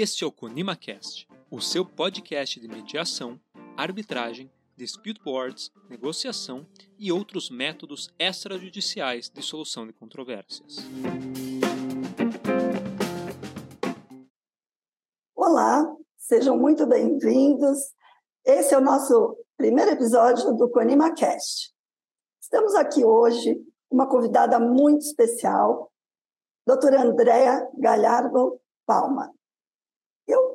Este é o ConimaCast, o seu podcast de mediação, arbitragem, dispute boards, negociação e outros métodos extrajudiciais de solução de controvérsias. Olá, sejam muito bem-vindos. Esse é o nosso primeiro episódio do ConimaCast. Estamos aqui hoje com uma convidada muito especial, doutora Andréa Galhardo Palma.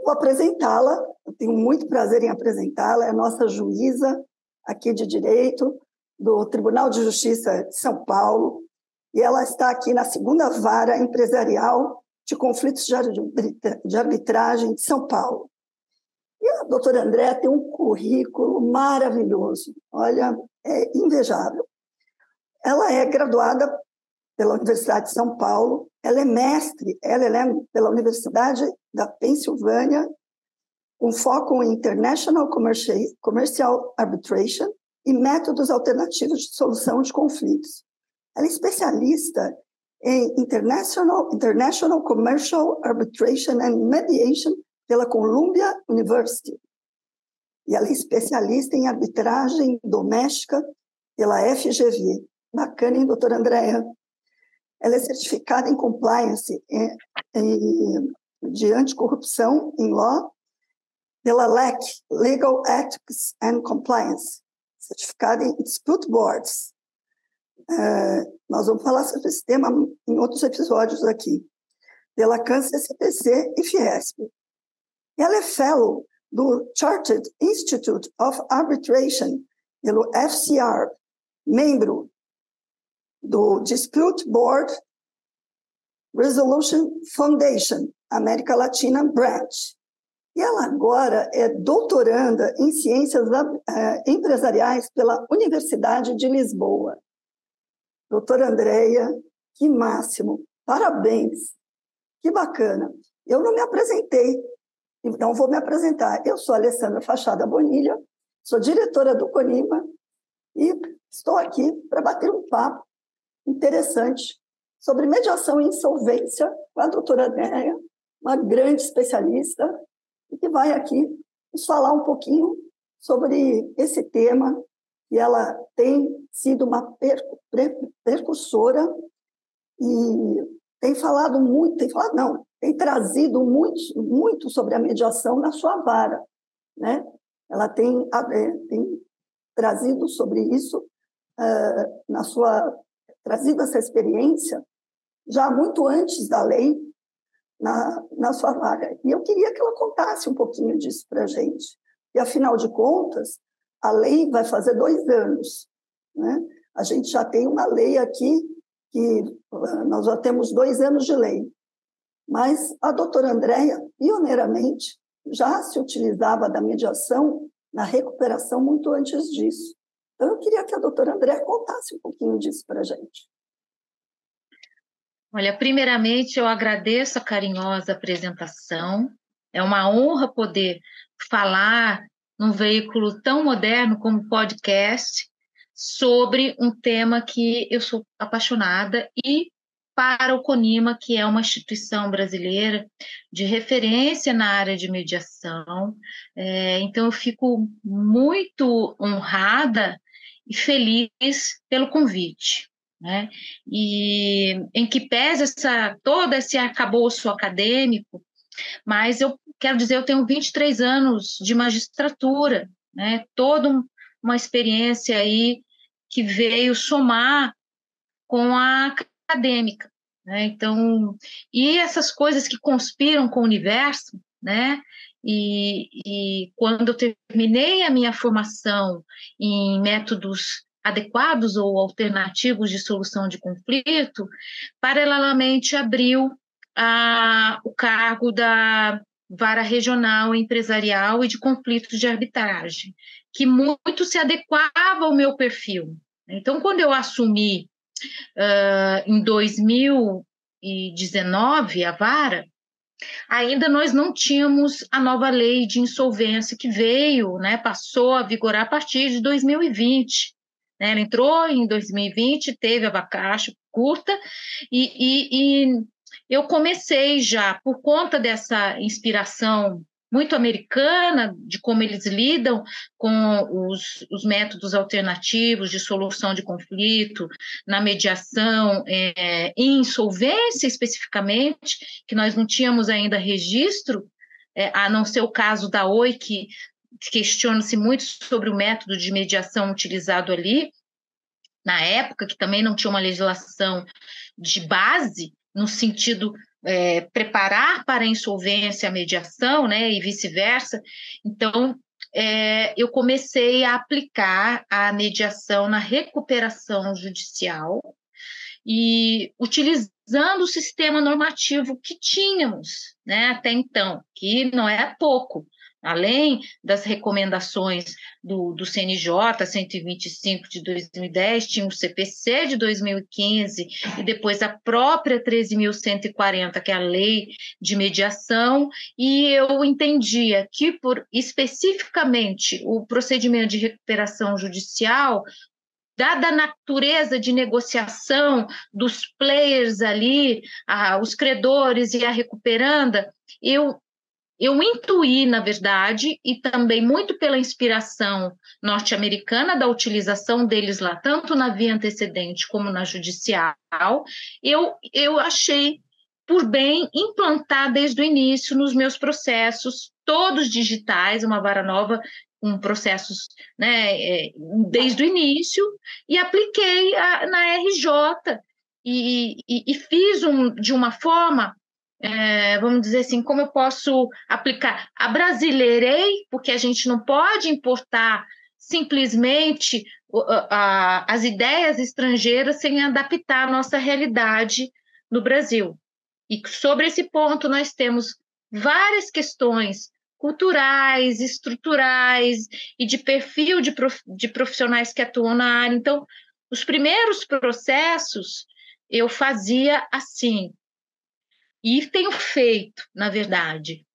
Vou apresentá-la, tenho muito prazer em apresentá-la, é a nossa juíza aqui de direito do Tribunal de Justiça de São Paulo, e ela está aqui na segunda vara empresarial de conflitos de arbitragem de São Paulo. E a doutora André tem um currículo maravilhoso, olha, é invejável. Ela é graduada pela Universidade de São Paulo, ela é mestre, ela é pela Universidade da Pensilvânia, com foco em International Commercial Arbitration e métodos alternativos de solução de conflitos. Ela é especialista em International, International Commercial Arbitration and Mediation pela Columbia University. E ela é especialista em arbitragem doméstica pela FGV. Bacana, hein, doutora Andréa? Ela é certificada em compliance em, em, de anticorrupção em law pela LEC, Legal Ethics and Compliance, certificada em dispute boards. Uh, nós vamos falar sobre esse tema em outros episódios aqui. Pela Câncer CPC e Fiesp. Ela é fellow do Chartered Institute of Arbitration, pelo FCR, membro do Dispute Board Resolution Foundation, América Latina Branch. E ela agora é doutoranda em Ciências uh, Empresariais pela Universidade de Lisboa. Doutora Andréia, que máximo, parabéns, que bacana. Eu não me apresentei, então vou me apresentar. Eu sou Alessandra Fachada Bonilha, sou diretora do CONIMA e estou aqui para bater um papo interessante sobre mediação e insolvência com a doutora Néia, uma grande especialista, e que vai aqui nos falar um pouquinho sobre esse tema, e ela tem sido uma percursora e tem falado muito, tem falado, não, tem trazido muito, muito sobre a mediação na sua vara, né? Ela tem, é, tem trazido sobre isso uh, na sua trazido essa experiência já muito antes da lei na, na sua vaga. E eu queria que ela contasse um pouquinho disso para a gente. E, afinal de contas, a lei vai fazer dois anos. Né? A gente já tem uma lei aqui que ah, nós já temos dois anos de lei. Mas a doutora Andréia, pioneiramente, já se utilizava da mediação na recuperação muito antes disso. Então, eu queria que a doutora André contasse um pouquinho disso para a gente. Olha, primeiramente, eu agradeço a carinhosa apresentação. É uma honra poder falar num veículo tão moderno como podcast sobre um tema que eu sou apaixonada e para o CONIMA, que é uma instituição brasileira de referência na área de mediação. É, então, eu fico muito honrada e feliz pelo convite. Né? E em que pese essa, todo esse arcabouço acadêmico, mas eu quero dizer, eu tenho 23 anos de magistratura, né? toda uma experiência aí que veio somar com a acadêmica. Né? Então, e essas coisas que conspiram com o universo, né? E, e quando eu terminei a minha formação em métodos adequados ou alternativos de solução de conflito, paralelamente abriu a, o cargo da vara regional empresarial e de conflitos de arbitragem, que muito se adequava ao meu perfil. Então, quando eu assumi uh, em 2019 a vara, ainda nós não tínhamos a nova lei de insolvência que veio, né, passou a vigorar a partir de 2020. Né? Ela entrou em 2020, teve a vacaixa curta, e, e, e, eu comecei já, por conta dessa inspiração muito americana, de como eles lidam com os, os métodos alternativos de solução de conflito, na mediação, é, em insolvência especificamente, que nós não tínhamos ainda registro, é, a não ser o caso da OI, que questiona-se muito sobre o método de mediação utilizado ali, na época, que também não tinha uma legislação de base, no sentido é, preparar para a insolvência a mediação, né, e vice-versa. Então, é, eu comecei a aplicar a mediação na recuperação judicial e utilizando o sistema normativo que tínhamos, né, até então, que não é pouco além das recomendações do, do CNJ 125 de 2010, tinha o CPC de 2015 e depois a própria 13.140, que é a lei de mediação, e eu entendia que, por especificamente o procedimento de recuperação judicial, dada a natureza de negociação dos players ali, os credores e a recuperanda, eu eu intuí, na verdade, e também muito pela inspiração norte-americana da utilização deles lá, tanto na via antecedente como na judicial, eu, eu achei por bem implantar desde o início nos meus processos, todos digitais, uma vara nova com processos né, é, desde o início, e apliquei a, na RJ, e, e, e fiz um, de uma forma é, vamos dizer assim, como eu posso aplicar? A brasileirei, porque a gente não pode importar simplesmente as ideias estrangeiras sem adaptar a nossa realidade no Brasil. E sobre esse ponto nós temos várias questões culturais, estruturais e de perfil de, prof, de profissionais que atuam na área. Então, os primeiros processos eu fazia assim, e tenho feito, na verdade,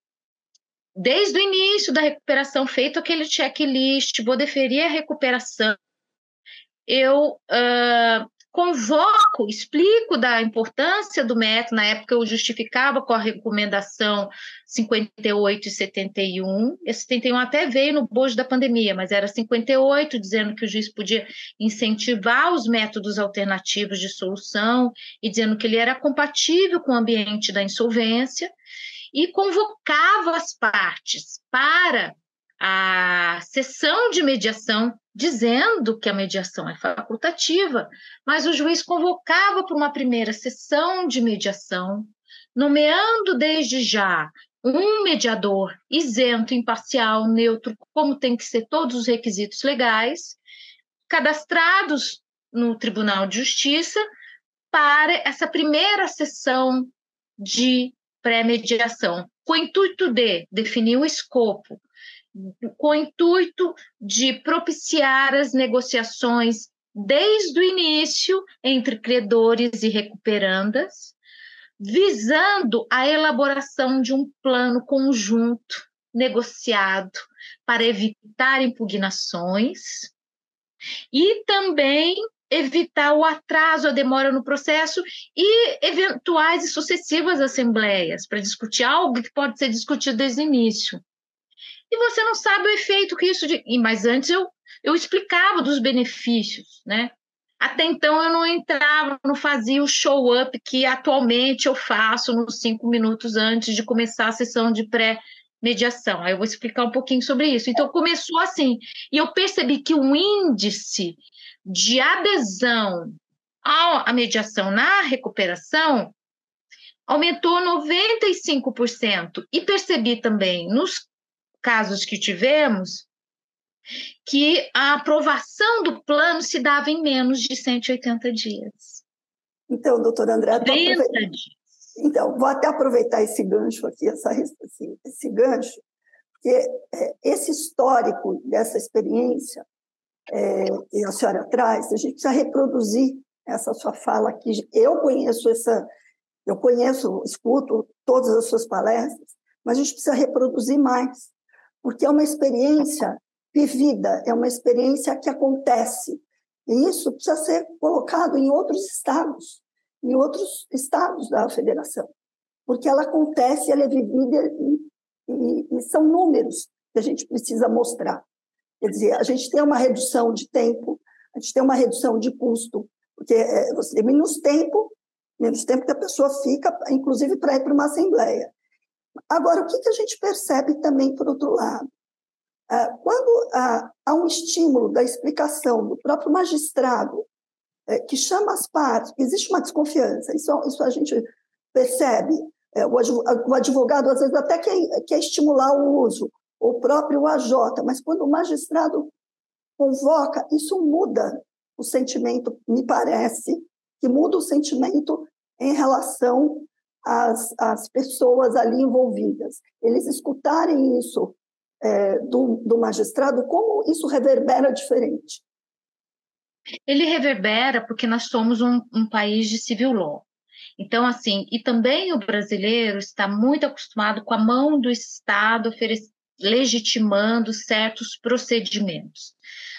desde o início da recuperação, feito aquele checklist, vou deferir a recuperação, eu uh, convoco, explico da importância do método, na época eu justificava com a recomendação 58 e 71, esse 71 até veio no bojo da pandemia, mas era 58, dizendo que o juiz podia incentivar os métodos alternativos de solução e dizendo que ele era compatível com o ambiente da insolvência, e convocava as partes para a sessão de mediação dizendo que a mediação é facultativa, mas o juiz convocava para uma primeira sessão de mediação, nomeando desde já um mediador isento, imparcial, neutro, como tem que ser todos os requisitos legais, cadastrados no Tribunal de Justiça para essa primeira sessão de pré-mediação, com o intuito de definir o escopo, com o intuito de propiciar as negociações desde o início entre credores e recuperandas, visando a elaboração de um plano conjunto negociado para evitar impugnações e também evitar o atraso, a demora no processo e eventuais e sucessivas assembleias para discutir algo que pode ser discutido desde o início e você não sabe o efeito que isso. De... Mas antes eu, eu explicava dos benefícios, né? Até então eu não entrava, não fazia o show-up que atualmente eu faço nos cinco minutos antes de começar a sessão de pré-mediação. Aí eu vou explicar um pouquinho sobre isso. Então começou assim, e eu percebi que o índice de adesão à mediação na recuperação aumentou 95%. E percebi também nos casos que tivemos, que a aprovação do plano se dava em menos de 180 dias. Então, doutora André, aproveitar... então, vou até aproveitar esse gancho aqui, essa, esse, esse gancho, porque é, esse histórico dessa experiência é, que a senhora traz, a gente precisa reproduzir essa sua fala aqui. Eu conheço essa, eu conheço, escuto todas as suas palestras, mas a gente precisa reproduzir mais porque é uma experiência vivida, é uma experiência que acontece. E isso precisa ser colocado em outros estados. em outros estados da federação, porque ela acontece, ela é vivida e, e, e são números que a gente precisa mostrar. Quer dizer, a gente tem uma redução de tempo, a gente tem uma redução de custo, porque é, você tem menos tempo, menos tempo que a pessoa fica, inclusive para ir para uma assembleia. Agora, o que, que a gente percebe também, por outro lado? É, quando há um estímulo da explicação do próprio magistrado, é, que chama as partes, existe uma desconfiança, isso, isso a gente percebe. O advogado, às vezes, até quer, quer estimular o uso, o próprio AJ, mas quando o magistrado convoca, isso muda o sentimento, me parece, que muda o sentimento em relação às, às pessoas ali envolvidas. Eles escutarem isso é, do, do magistrado, como isso reverbera diferente? Ele reverbera porque nós somos um, um país de civil law. Então, assim, e também o brasileiro está muito acostumado com a mão do Estado legitimando certos procedimentos.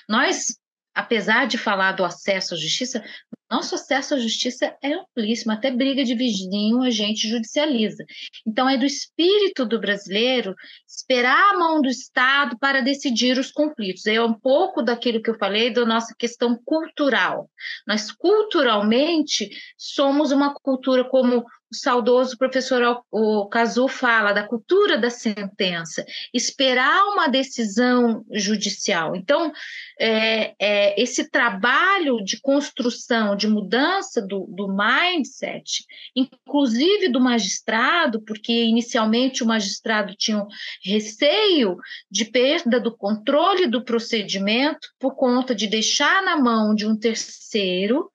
Nós, apesar de falar do acesso à justiça, nosso acesso à justiça é amplíssimo, até briga de vizinho a gente judicializa. Então, é do espírito do brasileiro esperar a mão do Estado para decidir os conflitos. É um pouco daquilo que eu falei da nossa questão cultural. Nós, culturalmente, somos uma cultura como o saudoso professor o Cazu fala da cultura da sentença, esperar uma decisão judicial. Então, é, é, esse trabalho de construção, de mudança do, do mindset, inclusive do magistrado, porque inicialmente o magistrado tinha um receio de perda do controle do procedimento por conta de deixar na mão de um terceiro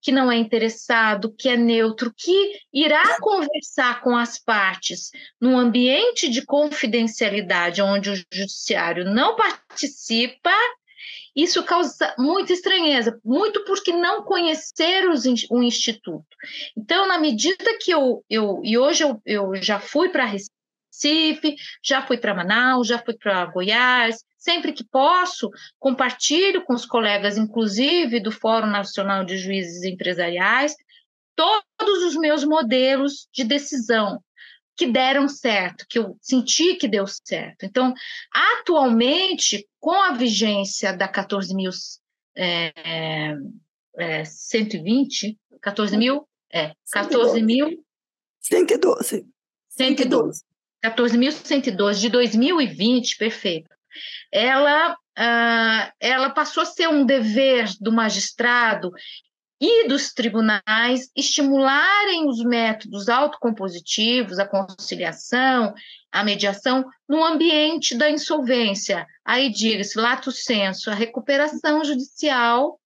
que não é interessado, que é neutro, que irá conversar com as partes num ambiente de confidencialidade onde o judiciário não participa, isso causa muita estranheza, muito porque não conhecer o instituto. Então, na medida que eu, eu e hoje eu, eu já fui para Recife, já fui para Manaus, já fui para Goiás, sempre que posso, compartilho com os colegas, inclusive do Fórum Nacional de Juízes Empresariais, todos os meus modelos de decisão que deram certo, que eu senti que deu certo. Então, atualmente, com a vigência da 14.120, é, é, 14 mil, é, 14 mil... 112. 112. 14.112 de 2020, perfeito ela, ah, ela passou a ser um dever do magistrado e dos tribunais estimularem os métodos autocompositivos, a conciliação, a mediação, no ambiente da insolvência. Aí diga-se, lato senso, a recuperação judicial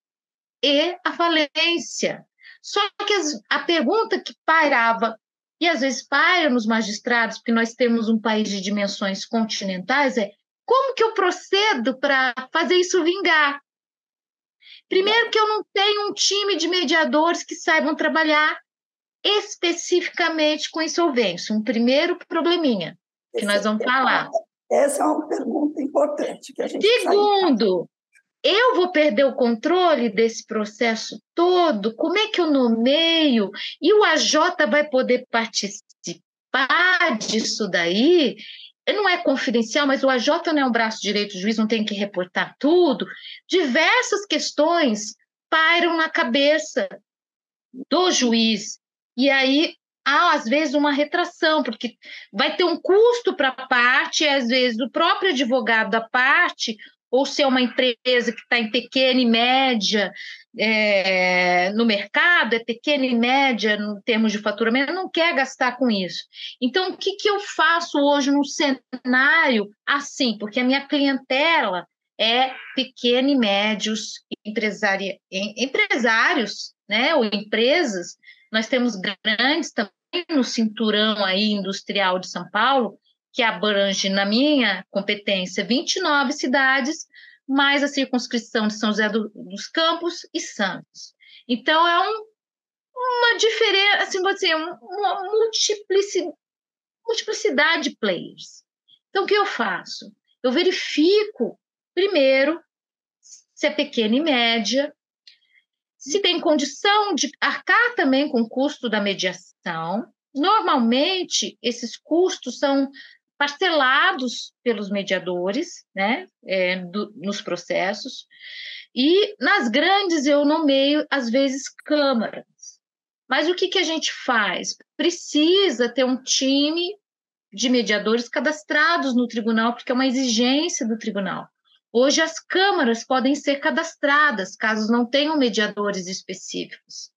e a falência. Só que as, a pergunta que pairava, e às vezes paira nos magistrados, porque nós temos um país de dimensões continentais, é como que eu procedo para fazer isso vingar? Primeiro que eu não tenho um time de mediadores que saibam trabalhar especificamente com insolvência. Um primeiro probleminha que Esse nós vamos é falar. Essa é uma pergunta importante que a gente Segundo, eu vou perder o controle desse processo todo? Como é que eu nomeio? E o AJ vai poder participar disso daí? Não é confidencial, mas o AJ não é um braço direito, o juiz não tem que reportar tudo. Diversas questões pairam na cabeça do juiz. E aí há, às vezes, uma retração, porque vai ter um custo para a parte, e às vezes o próprio advogado da parte ou se é uma empresa que está em pequena e média é, no mercado, é pequena e média no termos de faturamento, não quer gastar com isso. Então, o que, que eu faço hoje num cenário assim? Porque a minha clientela é pequena e médios empresari, empresários, né, ou empresas. Nós temos grandes também no cinturão aí industrial de São Paulo, que abrange, na minha competência, 29 cidades, mais a circunscrição de São José do, dos Campos e Santos. Então, é um, uma diferença, assim, vou dizer, uma multiplicidade, multiplicidade de players. Então, o que eu faço? Eu verifico, primeiro, se é pequena e média, se tem condição de arcar também com o custo da mediação. Normalmente, esses custos são parcelados pelos mediadores, né, é, do, nos processos, e nas grandes eu nomeio, às vezes, câmaras. Mas o que, que a gente faz? Precisa ter um time de mediadores cadastrados no tribunal, porque é uma exigência do tribunal. Hoje, as câmaras podem ser cadastradas, caso não tenham mediadores específicos.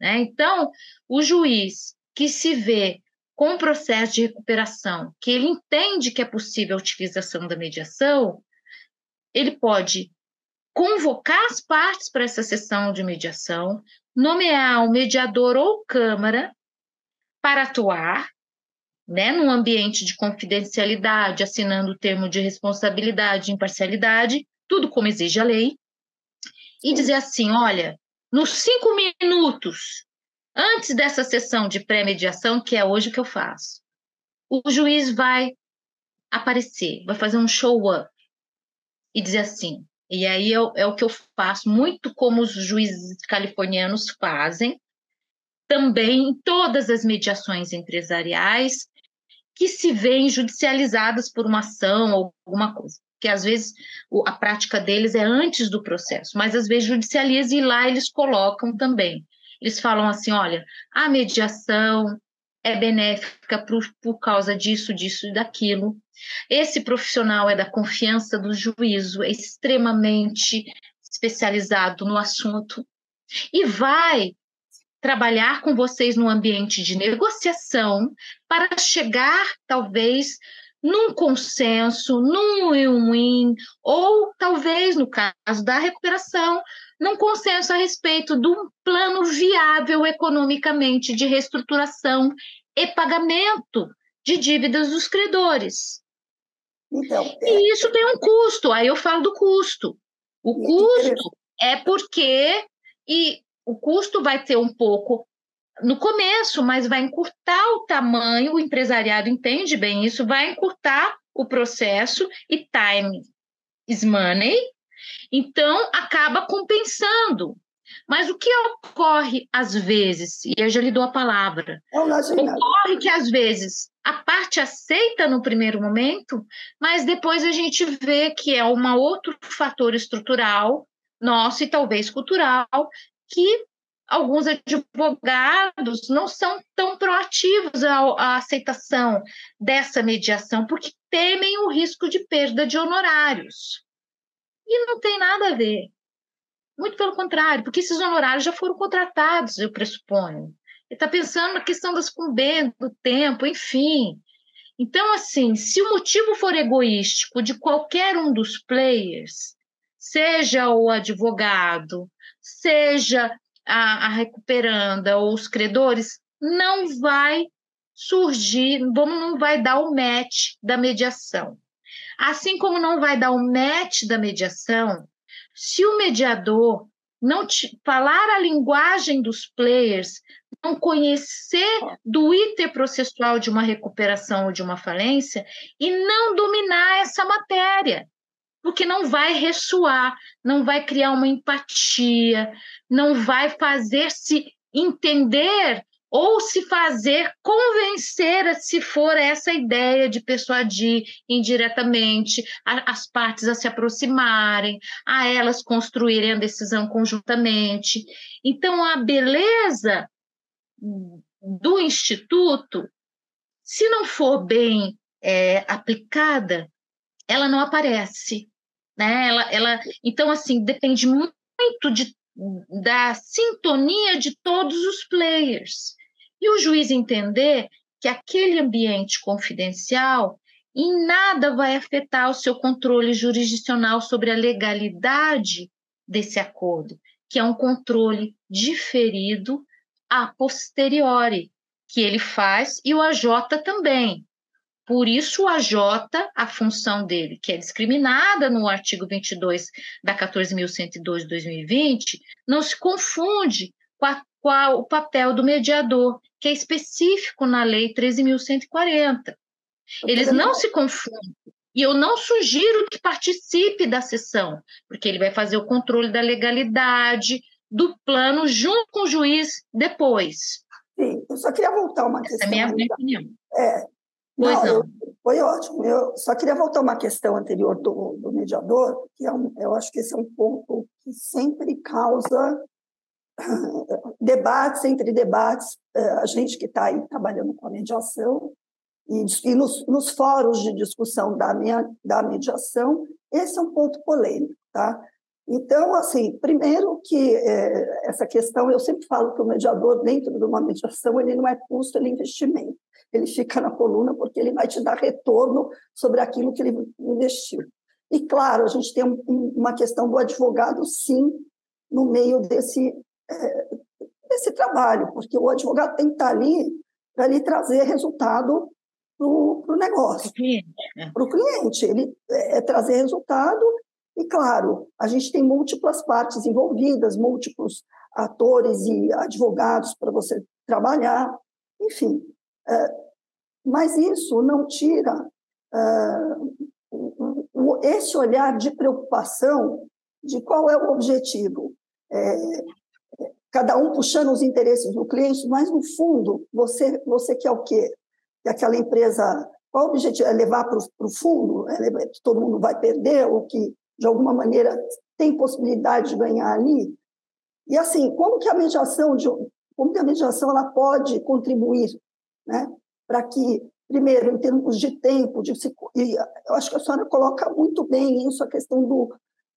Né? Então, o juiz que se vê com o processo de recuperação, que ele entende que é possível a utilização da mediação, ele pode convocar as partes para essa sessão de mediação, nomear um mediador ou câmara para atuar, né, num ambiente de confidencialidade, assinando o termo de responsabilidade e imparcialidade, tudo como exige a lei, e dizer assim: olha, nos cinco minutos antes dessa sessão de pré-mediação, que é hoje que eu faço, o juiz vai aparecer, vai fazer um show-up e dizer assim. E aí é, é o que eu faço, muito como os juízes californianos fazem, também em todas as mediações empresariais que se veem judicializadas por uma ação ou alguma coisa. Que às vezes a prática deles é antes do processo, mas às vezes judicializa e lá eles colocam também. Eles falam assim: olha, a mediação é benéfica por, por causa disso, disso e daquilo. Esse profissional é da confiança do juízo, é extremamente especializado no assunto e vai trabalhar com vocês no ambiente de negociação para chegar, talvez, num consenso, num win-win, ou talvez, no caso da recuperação, num consenso a respeito de um plano viável economicamente de reestruturação e pagamento de dívidas dos credores. Então, é... E isso tem um custo, aí eu falo do custo. O custo é porque e o custo vai ter um pouco no começo, mas vai encurtar o tamanho, o empresariado entende bem isso, vai encurtar o processo e time is money, então acaba compensando. Mas o que ocorre às vezes, e eu já lhe dou a palavra, ocorre que às vezes a parte aceita no primeiro momento, mas depois a gente vê que é um outro fator estrutural nosso e talvez cultural que alguns advogados não são tão proativos à, aceitação dessa mediação, porque temem o risco de perda de honorários. E não tem nada a ver. Muito pelo contrário, porque esses honorários já foram contratados, eu pressuponho. Ele está pensando na questão das cumbentes, do tempo, enfim. Então, assim, se o motivo for egoístico de qualquer um dos players, seja o advogado, seja a, a recuperanda ou os credores, não vai surgir, vamos, não vai dar o match da mediação. Assim como não vai dar o match da mediação, se o mediador não te, falar a linguagem dos players, não conhecer do iter processual de uma recuperação ou de uma falência e não dominar essa matéria. Porque não vai ressoar, não vai criar uma empatia, não vai fazer se entender ou se fazer convencer, se for essa ideia de persuadir indiretamente as partes a se aproximarem, a elas construírem a decisão conjuntamente. Então, a beleza do instituto, se não for bem é, aplicada, ela não aparece né? Ela, ela, então, assim, depende muito de, da sintonia de todos os players. E o juiz entender que aquele ambiente confidencial em nada vai afetar o seu controle jurisdicional sobre a legalidade desse acordo, que é um controle diferido a posteriori, que ele faz e o AJ também. Por isso, o AJ, a função dele, que é discriminada no artigo 22 da 14.102 de 2020, não se confunde com, a, com a, o papel do mediador, que é específico na Lei 13.140. Eles não se confundem. E eu não sugiro que participe da sessão, porque ele vai fazer o controle da legalidade do plano junto com o juiz depois. Sim, eu só queria voltar uma questão. Essa é a minha opinião. É, Pois não, não. eu- foi ótimo. Eu só queria voltar uma questão anterior do, do mediador, que é um, eu acho que esse é um ponto que sempre causa debates entre debates. Eh, A gente que está aí trabalhando com a mediação e, e nos, nos fóruns de discussão da, minha, da mediação, esse é um ponto polêmico, tá? Então, assim, primeiro que eh, essa questão, eu sempre falo que o mediador, dentro de uma mediação, ele não é custo, ele é investimento ele fica na coluna porque ele vai te dar retorno sobre aquilo que ele investiu. E, claro, a gente tem um- um- uma questão do advogado, sim, no meio desse, eh, desse trabalho, porque o advogado tem que estar ali para lhe trazer resultado para o negócio para o cliente, ele é, trazer resultado. E, claro, a gente tem múltiplas partes envolvidas, múltiplos atores e advogados para você trabalhar, enfim. é, mas isso não tira é, esse olhar de preocupação de qual é o objetivo. É, cada um puxando os interesses do cliente, mas, no fundo, você, você quer o quê? Que aquela empresa qual o objetivo? É levar para o fundo? É levar, que todo mundo vai perder? Ou que, de alguma maneira, tem possibilidade de ganhar ali? E, assim, como que a mediação, de, como que a mediação ela pode contribuir né, para que, primeiro, em termos de tempo, de, eu acho que a senhora coloca muito bem isso, a questão do,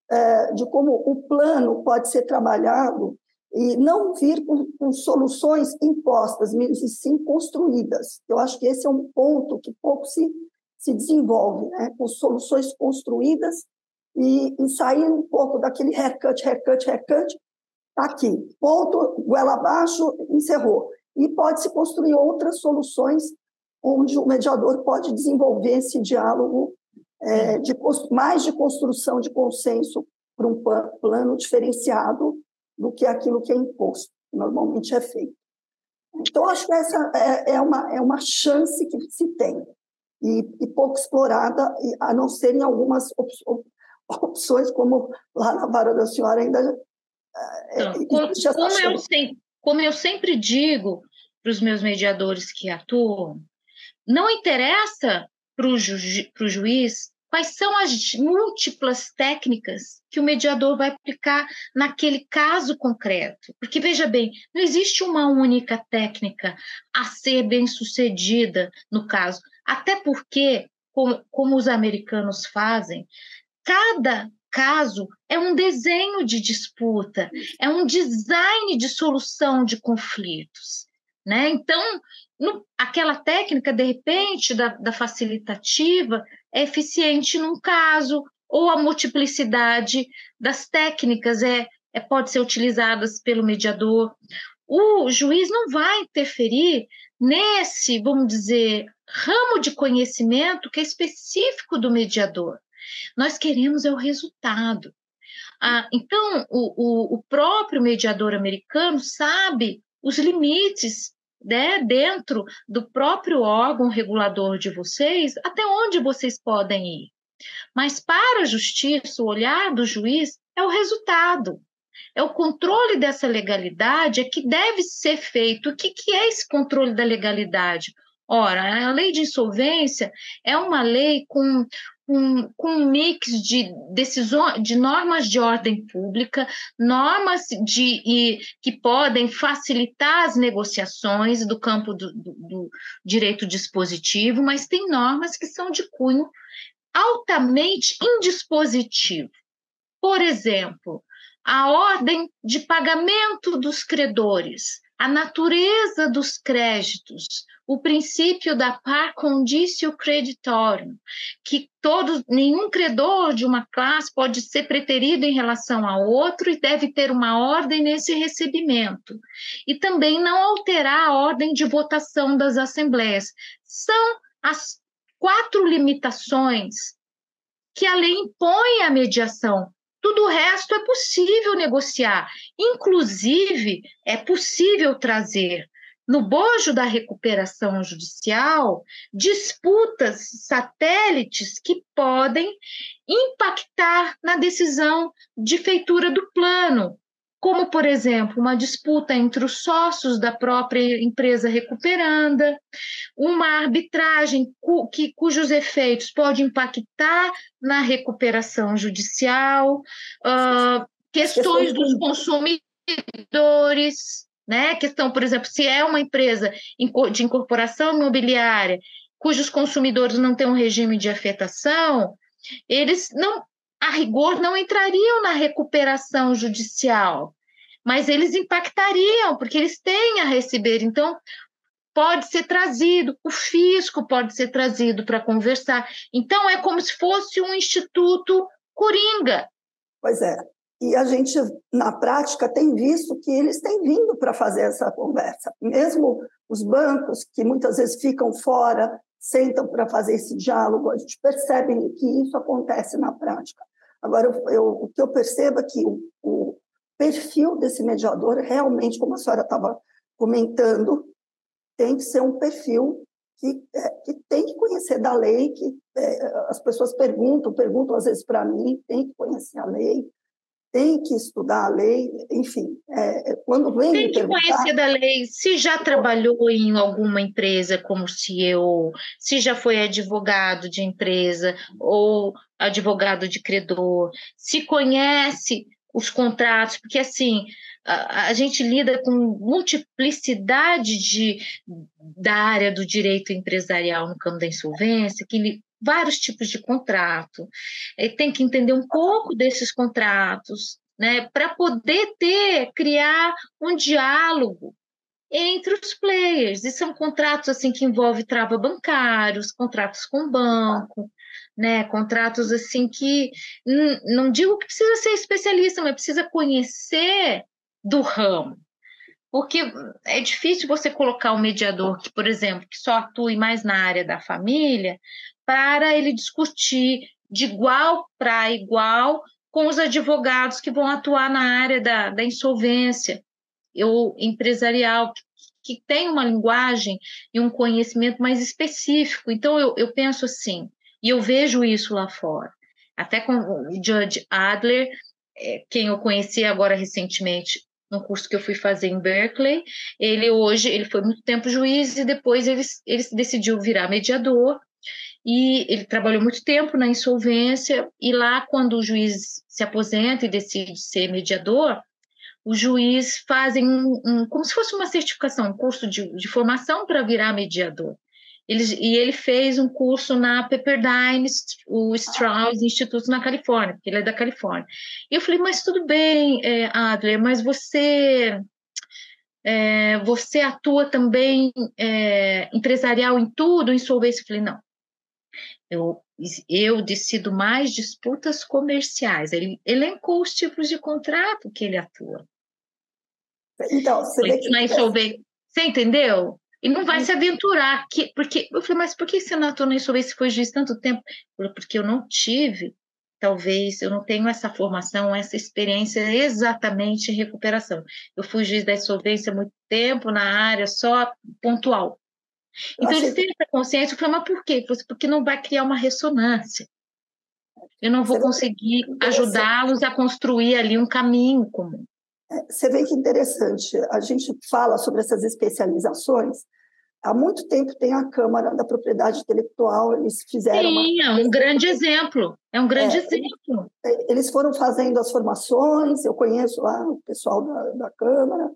eh, de como o plano pode ser trabalhado e não vir com, com soluções impostas, mas sim construídas. Eu acho que esse é um ponto que pouco se, se desenvolve, né? com soluções construídas e, e sair um pouco daquele haircut, haircut, haircut, tá aqui, ponto, goela abaixo, encerrou. E pode-se construir outras soluções onde o mediador pode desenvolver esse diálogo é, de, mais de construção de consenso para um plano diferenciado do que aquilo que é imposto, que normalmente é feito. Então, acho que essa é, é uma, é uma chance que se tem, e, e pouco explorada, a não ser em algumas op- op- opções, como lá na vara da senhora ainda. é, Então, como, como eu chance. sem- como eu sempre digo para os meus mediadores que atuam, não interessa para o juiz quais são as múltiplas técnicas que o mediador vai aplicar naquele caso concreto. Porque, veja bem, não existe uma única técnica a ser bem sucedida no caso. Até porque, como, como os americanos fazem, cada caso é um desenho de disputa, é um design de solução de conflitos. Né? Então, no, aquela técnica, de repente, da, da facilitativa, é eficiente num caso, ou a multiplicidade das técnicas é, é, pode ser utilizadas pelo mediador. O juiz não vai interferir nesse, vamos dizer, ramo de conhecimento que é específico do mediador. Nós queremos é o resultado. Ah, então, o, o, o próprio mediador americano sabe os limites né, dentro do próprio órgão regulador de vocês, até onde vocês podem ir. Mas para a justiça, o olhar do juiz é o resultado, é o controle dessa legalidade, é que deve ser feito. O que, que é esse controle da legalidade? Ora, a lei de insolvência é uma lei com um, com um mix de decisões, de normas de ordem pública, normas de, e, que podem facilitar as negociações do campo do, do, do direito dispositivo, mas tem normas que são de cunho altamente indispositivo. Por exemplo, a ordem de pagamento dos credores, a natureza dos créditos, o princípio da par condicio creditorium, que todo, nenhum credor de uma classe pode ser preterido em relação a outro e deve ter uma ordem nesse recebimento. E também não alterar a ordem de votação das assembleias. São as quatro limitações que a lei impõe à mediação. Tudo o resto é possível negociar. Inclusive, é possível trazer no bojo da recuperação judicial disputas satélites que podem impactar na decisão de feitura do plano. Como, por exemplo, uma disputa entre os sócios da própria empresa recuperanda, uma arbitragem cu, que, cujos efeitos podem impactar na recuperação judicial, uh, questões dos consumidores, né? Questão, por exemplo, se é uma empresa de incorporação imobiliária cujos consumidores não têm um regime de afetação, eles não a rigor, não entrariam na recuperação judicial, mas eles impactariam, porque eles têm a receber. Então, pode ser trazido, o fisco pode ser trazido para conversar. Então, é como se fosse um instituto coringa. Pois é. E a gente, na prática, tem visto que eles têm vindo para fazer essa conversa. Mesmo os bancos, que muitas vezes ficam fora, sentam para fazer esse diálogo, a gente percebe que isso acontece na prática. Agora, eu, eu, o que eu percebo é que o, o perfil desse mediador, realmente, como a senhora estava comentando, tem que ser um perfil que, é, que tem que conhecer da lei, que é, as pessoas perguntam, perguntam às vezes para mim, tem que conhecer a lei, tem que estudar a lei, enfim, é, é quando vem Tem que conhecer da lei, se já trabalhou em alguma empresa como CEO, se já foi advogado de empresa ou advogado de credor, se conhece os contratos, porque assim, a, a gente lida com multiplicidade de, da área do direito empresarial no campo da insolvência, que vários tipos de contrato, é, tem que entender um pouco desses contratos, né, para poder ter, criar um diálogo entre os players. E são contratos assim que envolvem trava bancários, contratos com banco, né, contratos assim que não digo que precisa ser especialista, mas precisa conhecer do ramo. Porque é difícil você colocar um mediador que, por exemplo, que só atue mais na área da família, para ele discutir de igual para igual com os advogados que vão atuar na área da, da insolvência ou empresarial, que, tem uma linguagem e um conhecimento mais específico. Então, eu, eu penso assim, e eu vejo isso lá fora. Até com o Judge Adler, é, quem eu conheci agora recentemente no curso que eu fui fazer em Berkeley, ele hoje, ele foi muito tempo juiz e depois ele, ele decidiu virar mediador e ele trabalhou muito tempo na insolvência, e lá, quando o juiz se aposenta e decide ser mediador, o juiz fazem um, um, como se fosse uma certificação, um curso de, de formação para virar mediador. Ele, e ele fez um curso na Pepperdine, o Strauss Instituto na Califórnia, porque ele é da Califórnia. E eu falei, mas tudo bem, é, Adler, mas você é, você atua também é, empresarial em tudo, insolvência? Eu falei, não, eu, eu decido mais disputas comerciais. Ele elencou os tipos de contrato que ele atua. Então, você, que... insolvência, você entendeu? E não vai se aventurar. Que, porque, eu falei, mas por que você não atuou na insolvência se foi juiz tanto tempo? Porque eu não tive, talvez, eu não tenho essa formação, essa experiência exatamente em recuperação. Eu fui juiz da insolvência há muito tempo, na área só pontual. Então, eles têm essa consciência. Eu falei, mas por quê? Porque não vai criar uma ressonância. Eu não vou conseguir ajudá-los a construir ali um caminho comum. É, você vê que interessante. A gente fala sobre essas especializações. Há muito tempo tem a Câmara da Propriedade Intelectual, eles fizeram. Sim, uma... é um grande exemplo. É um grande é, exemplo. É, eles foram fazendo as formações, eu conheço lá o pessoal da, da Câmara,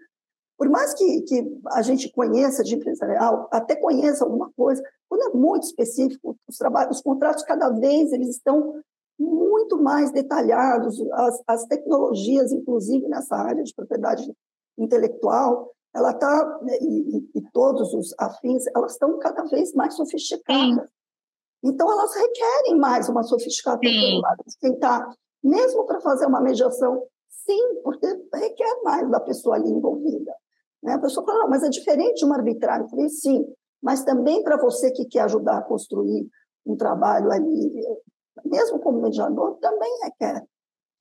por mais que, que a gente conheça de empresarial, até conheça alguma coisa, quando é muito específico, os trabalhos, os contratos cada vez eles estão muito mais detalhados, as, as tecnologias, inclusive nessa área de propriedade intelectual, ela está e, e, todos os afins, elas estão cada vez mais sofisticadas. Sim. Então elas requerem mais uma sofisticação quem está, mesmo para fazer uma mediação, sim, porque requer mais da pessoa ali envolvida. Né? A pessoa fala, não, mas é diferente de uma arbitragem. Eu falei, sim, mas também para você que quer ajudar a construir um trabalho ali, mesmo como mediador, também requer.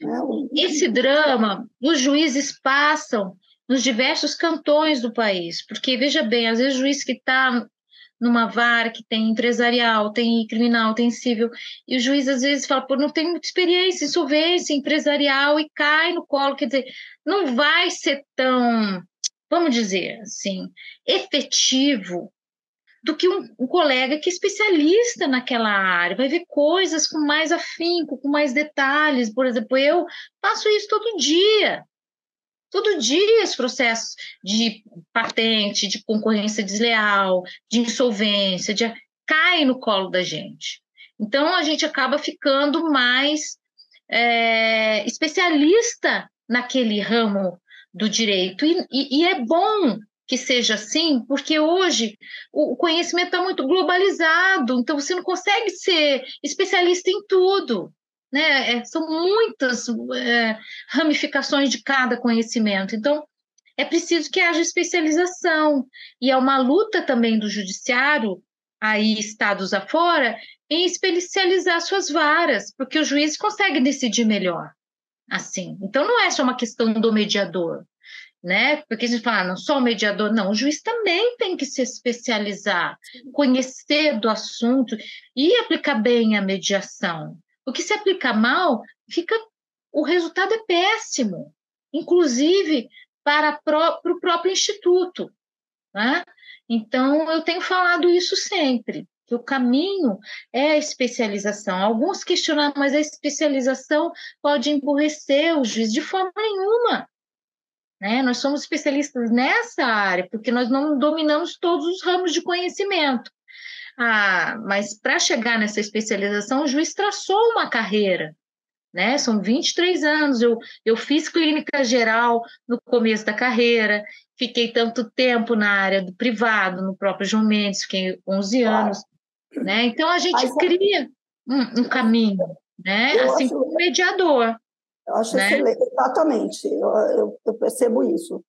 Né? Esse drama, os juízes passam nos diversos cantões do país, porque, veja bem, às vezes o juiz que está numa vara que tem empresarial, tem criminal, tem civil, e o juiz às vezes fala, pô, não tem muita experiência em solvência empresarial e cai no colo, quer dizer, não vai ser tão, vamos dizer assim, efetivo do que um, um, colega que é especialista naquela área, vai ver coisas com mais afinco, com mais detalhes. Por exemplo, eu faço isso todo dia. Todo dia esse processo de patente, de concorrência desleal, de insolvência, de cai no colo da gente. Então a gente acaba ficando mais é, especialista naquele ramo do direito e, e, e é bom que seja assim, porque hoje o conhecimento está muito globalizado, então você não consegue ser especialista em tudo. Né? É, são muitas é, ramificações de cada conhecimento. Então, é preciso que haja especialização. E é uma luta também do judiciário, aí estados afora, em especializar suas varas, porque o juiz consegue decidir melhor. Assim. Então, não é só uma questão do mediador né? Porque a gente fala, não só o mediador, não, o juiz também tem que se especializar, conhecer do assunto e aplicar bem a mediação. Porque se aplicar mal, fica o resultado é péssimo, inclusive para, para o próprio instituto. Né? Então, eu tenho falado isso sempre, que o caminho é a especialização. Alguns questionam, mas a especialização pode emburrecer o juiz de forma nenhuma. Né? Nós somos especialistas nessa área, porque nós não dominamos todos os ramos de conhecimento. Ah, mas para chegar nessa especialização, o juiz traçou uma carreira. Né? São 23 anos. Eu, eu fiz clínica geral no começo da carreira, fiquei tanto tempo na área do privado, no próprio João Mendes, fiquei 11 anos. Né? Então, a gente mas, cria um, um, caminho, né? assim como o mediador. Eu acho né? excelente, exatamente, eu, eu, eu, percebo isso.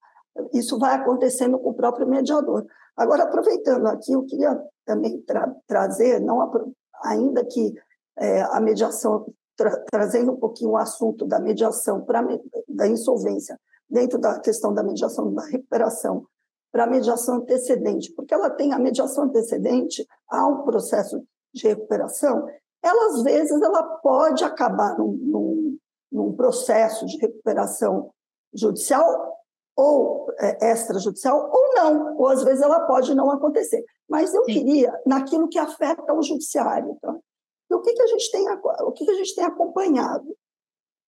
Isso vai acontecendo com o próprio mediador. Agora, aproveitando aqui, eu queria também tra trazer, não ainda que é, a mediação, tra trazendo um pouquinho o assunto da mediação, pra, da insolvência, dentro da questão da mediação da recuperação, para a mediação antecedente, porque ela tem a mediação antecedente a um processo de recuperação, ela às vezes ela pode acabar num, num num processo de recuperação judicial ou é, extrajudicial ou não, ou às vezes ela pode não acontecer. Mas eu Sim. queria naquilo que afeta o judiciário. Tá? E o que, que a gente tem o que, que a gente tem acompanhado?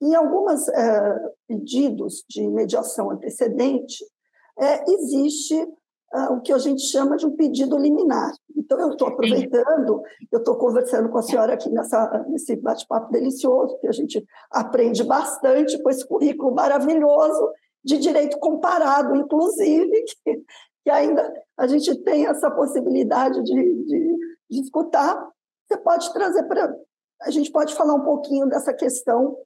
Em alguns é, pedidos de mediação antecedente, é, existe uh, o que a gente chama de um pedido liminar. Então, eu estou aproveitando, eu estou conversando com a senhora aqui nessa, nesse bate-papo delicioso, que a gente aprende bastante com esse currículo maravilhoso de direito comparado, inclusive, que, que ainda a gente tem essa possibilidade de, de, de escutar. Você pode trazer para. A gente pode falar um pouquinho dessa questão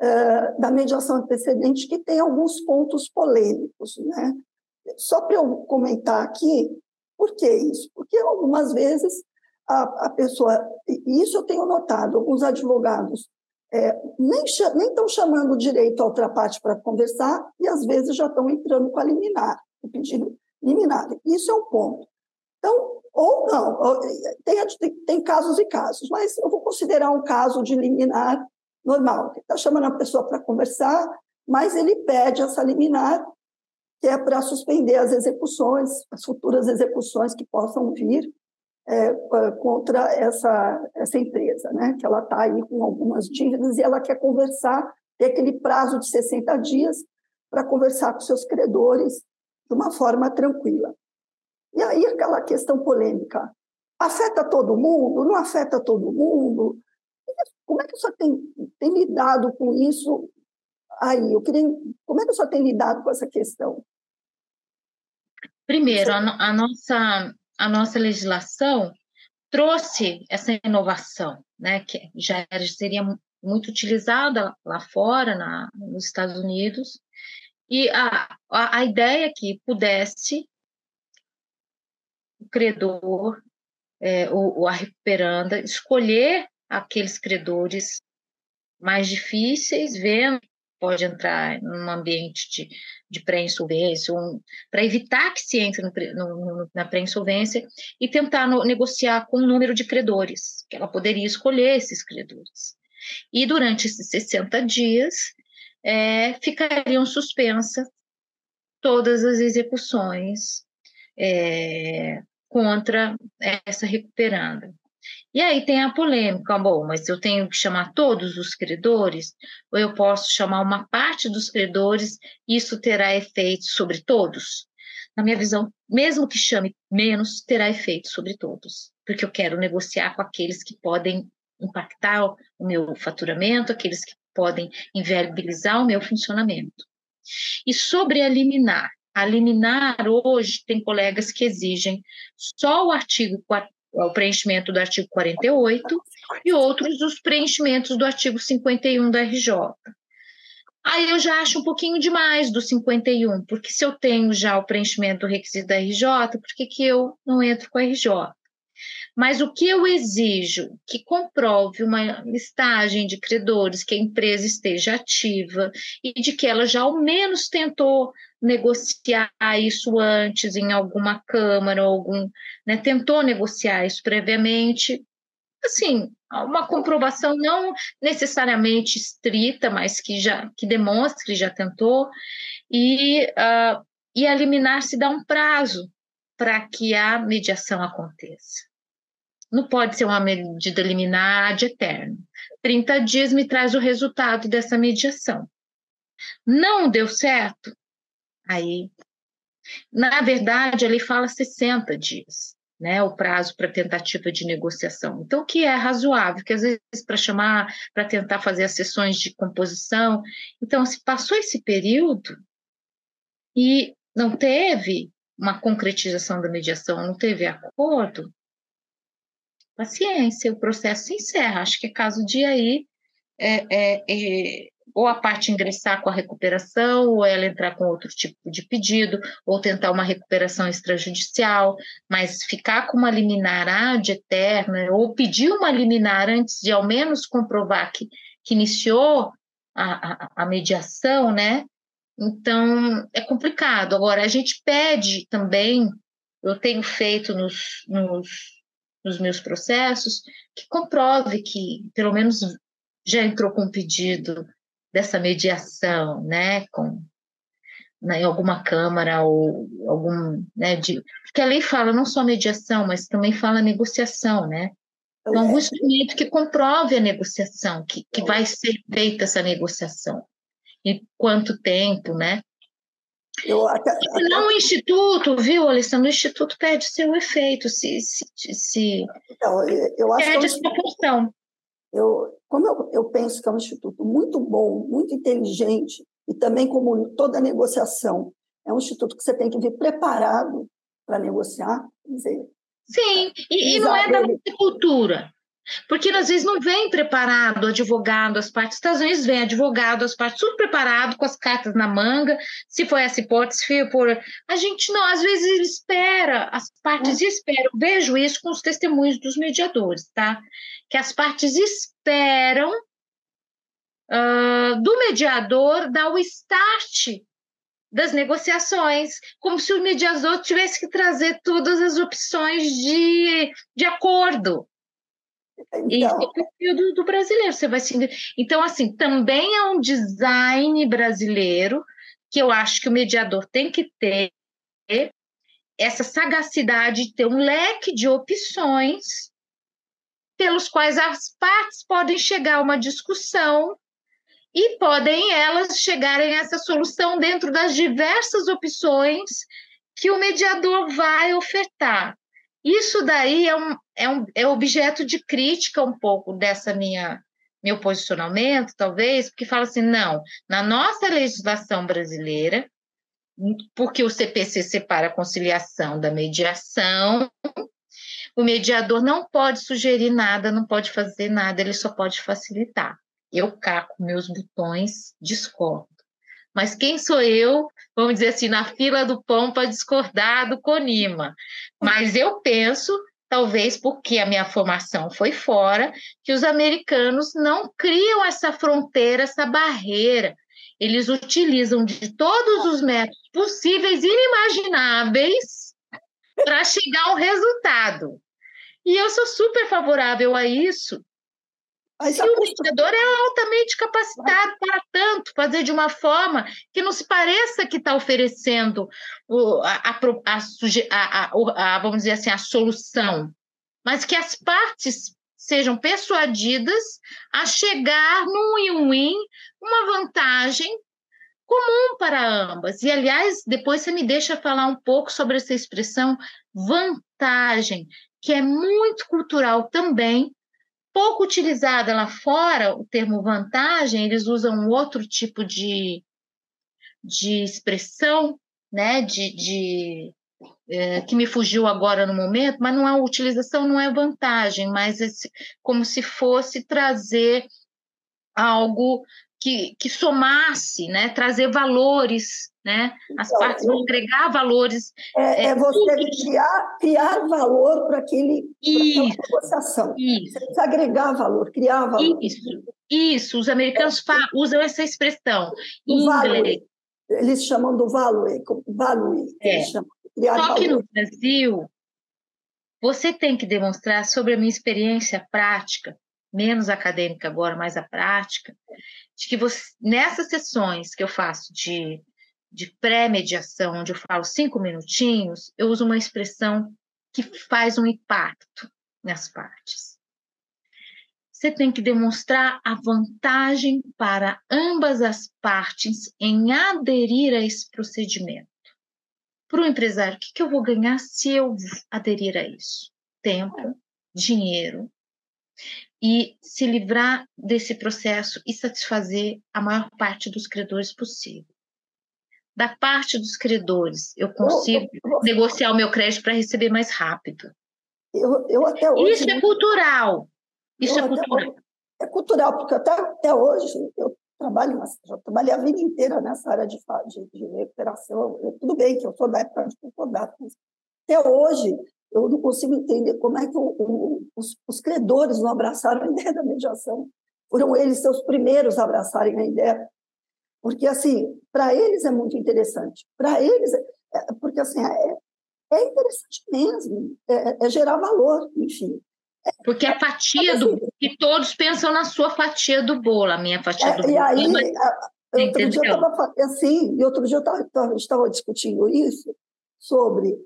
uh, da mediação antecedente, que tem alguns pontos polêmicos, né? Só para eu comentar aqui, por que isso? Porque algumas vezes a, a pessoa, e isso eu tenho notado, alguns advogados é, nem estão chamando direito à outra parte para conversar e às vezes já estão entrando com a liminar, o pedido liminar. Isso é um ponto. Então, ou não, tem, tem casos e casos, mas eu vou considerar um caso de liminar normal. Está chamando a pessoa para conversar, mas ele pede essa liminar é para suspender as execuções, as futuras execuções que possam vir é, contra essa, essa empresa, né? que ela está aí com algumas dívidas e ela quer conversar, ter aquele prazo de 60 dias para conversar com seus credores de uma forma tranquila. E aí aquela questão polêmica, afeta todo mundo? Não afeta todo mundo? Como é que você tem, tem lidado com isso aí? Eu queria, como é que você tem lidado com essa questão? Primeiro, a, a nossa, a nossa legislação trouxe essa inovação, né, que já seria muito utilizada lá fora, na, nos Estados Unidos, e a, a, a ideia é que pudesse o credor, é, o, o a recuperanda, escolher aqueles credores mais difíceis, vendo pode entrar num ambiente de, de pré-insolvência, um, para evitar que se entre no, no, na pré-insolvência e tentar no, negociar com o número de credores, que ela poderia escolher esses credores. E durante esses 60 dias, é, ficariam suspensas todas as execuções é, contra essa recuperanda. E aí tem a polêmica, bom, mas eu tenho que chamar todos os credores, ou eu posso chamar uma parte dos credores, e isso terá efeito sobre todos? Na minha visão, mesmo que chame menos, terá efeito sobre todos, porque eu quero negociar com aqueles que podem impactar o meu faturamento, aqueles que podem inviabilizar o meu funcionamento. E sobre a liminar, a liminar hoje tem colegas que exigem só o artigo o preenchimento do artigo 48 e outros os preenchimentos do artigo 51 da RJ. Aí eu já acho um pouquinho demais do 51, porque se eu tenho já o preenchimento do requisito da RJ, por que, que eu não entro com a RJ? Mas o que eu exijo? Que comprove uma listagem de credores, que a empresa esteja ativa e de que ela já ao menos tentou negociar isso antes em alguma câmara, algum, né, tentou negociar isso previamente. Assim, uma comprovação não necessariamente estrita, mas que já que demonstre que já tentou e uh, e a liminar se dá um prazo para que a mediação aconteça. Não pode ser uma medida liminar de eterno. 30 dias me traz o resultado dessa mediação. Não deu certo? Aí, na verdade, a lei fala 60 dias, né? O prazo para tentativa de negociação. Então, o que é razoável? Que às vezes, para chamar, para tentar fazer as sessões de composição. Então, se passou esse período e não teve uma concretização da mediação, não teve acordo, paciência, o processo se encerra. Acho que é caso de aí é, é, é, ou a parte ingressar com a recuperação, ou ela entrar com outro tipo de pedido, ou tentar uma recuperação extrajudicial, mas ficar com uma liminar ad eterna, ou pedir uma liminar antes de ao menos comprovar que, que iniciou a, a, a mediação, né? Então, é complicado. Agora, a gente pede também, eu tenho feito nos, nos nos meus processos, que comprove que, pelo menos, já entrou com um pedido dessa mediação, né, com né, em alguma câmara ou algum, né, de, porque a lei fala não só mediação, mas também fala negociação, né? Então, algum instrumento que comprove a negociação, que, que vai ser feita essa negociação, em quanto tempo, né? Eu, até, até... Não o Instituto, viu, Alessandro? O Instituto perde seu efeito, se, se, se então, eu acho perde que é um, essa. Eu, como eu, eu penso que é um instituto muito bom, muito inteligente, e também como toda negociação, é um instituto que você tem que vir preparado para negociar, dizer, Sim, e, e não é da cultura. Porque às vezes não vem preparado advogado, as partes, Estados Unidos vem advogado, as partes tudo preparado, com as cartas na manga, se for essa hipótese, se for. A gente não, às vezes espera, as partes esperam. Vejo isso com os testemunhos dos mediadores, tá? Que as partes esperam uh, do mediador dar o start das negociações, como se o mediador tivesse que trazer todas as opções de, de acordo. Então, e o perfil do, do, brasileiro, você vai se. Então, assim, também é um design brasileiro que eu acho que o mediador tem que ter essa sagacidade de ter um leque de opções pelos quais as partes podem chegar a uma discussão e podem elas chegarem a essa solução dentro das diversas opções que o mediador vai ofertar. Isso daí é, um, é, um, é objeto de crítica um pouco dessa minha meu posicionamento, talvez, porque fala assim, não, na nossa legislação brasileira, porque o CPC separa a conciliação da mediação, o mediador não pode sugerir nada, não pode fazer nada, ele só pode facilitar. Eu caco meus botões, discordo. Mas quem sou eu, vamos dizer assim, na fila do pão para discordar do Conima? Mas eu penso, talvez porque a minha formação foi fora, que os americanos não criam essa fronteira, essa barreira. eles utilizam de todos os métodos possíveis inimagináveis para chegar a um resultado. E eu sou super favorável a isso. Se o mediador é altamente capacitado para tanto, fazer de uma forma que não se pareça que está oferecendo a, a, a, a, vamos dizer assim, a solução, mas que as partes sejam persuadidas a chegar num win-win, uma vantagem comum para ambas. E, aliás, depois você me deixa falar um pouco sobre essa expressão vantagem, que é muito cultural também, pouco utilizada lá fora, o termo vantagem, eles usam outro tipo de, de expressão, né, de, de é, que me fugiu agora no momento, mas não é utilização, não é vantagem, mas é como se fosse trazer algo que, que somasse, né? trazer valores, né? As então, partes vão agregar valores. É, é, é você criar, criar valor para aquele isso, negociação. Isso. Você precisa agregar valor, criar valor. Isso, isso. Os americanos é, usam essa expressão. Inglês. Eles chamam do value, value. É. Chamam. Só que no Brasil, você tem que demonstrar sobre a minha experiência prática, menos acadêmica agora, mais a prática, de que você, nessas sessões que eu faço de, de pré-mediação, onde eu falo cinco minutinhos, eu uso uma expressão que faz um impacto nas partes. Você tem que demonstrar a vantagem para ambas as partes em aderir a esse procedimento. Para o empresário, o que, que eu vou ganhar se eu aderir a isso? Tempo, dinheiro e se livrar desse processo e satisfazer a maior parte dos credores possível. Da parte dos credores, eu consigo eu, eu, negociar o meu crédito para receber mais rápido. Eu, eu hoje. Isso é cultural. Isso é cultural. Hoje, é cultural, porque até, até hoje eu trabalho, já trabalhei a vida inteira nessa área de, de, de recuperação. Eu, tudo bem que eu sou da época de concordato, mas até hoje eu não consigo entender como é que o, o, os, os, credores não abraçaram a ideia da mediação. Foram eles seus primeiros a abraçarem a ideia. Porque, assim, para eles é muito interessante. Para eles, é, é, porque, assim, é, é interessante mesmo. É, é gerar valor, enfim. Porque a fatia do que todos pensam na sua fatia do bolo, a minha fatia é, do bolo. E aí, outro dia eu estava assim, e outro dia eu estava discutindo isso sobre é,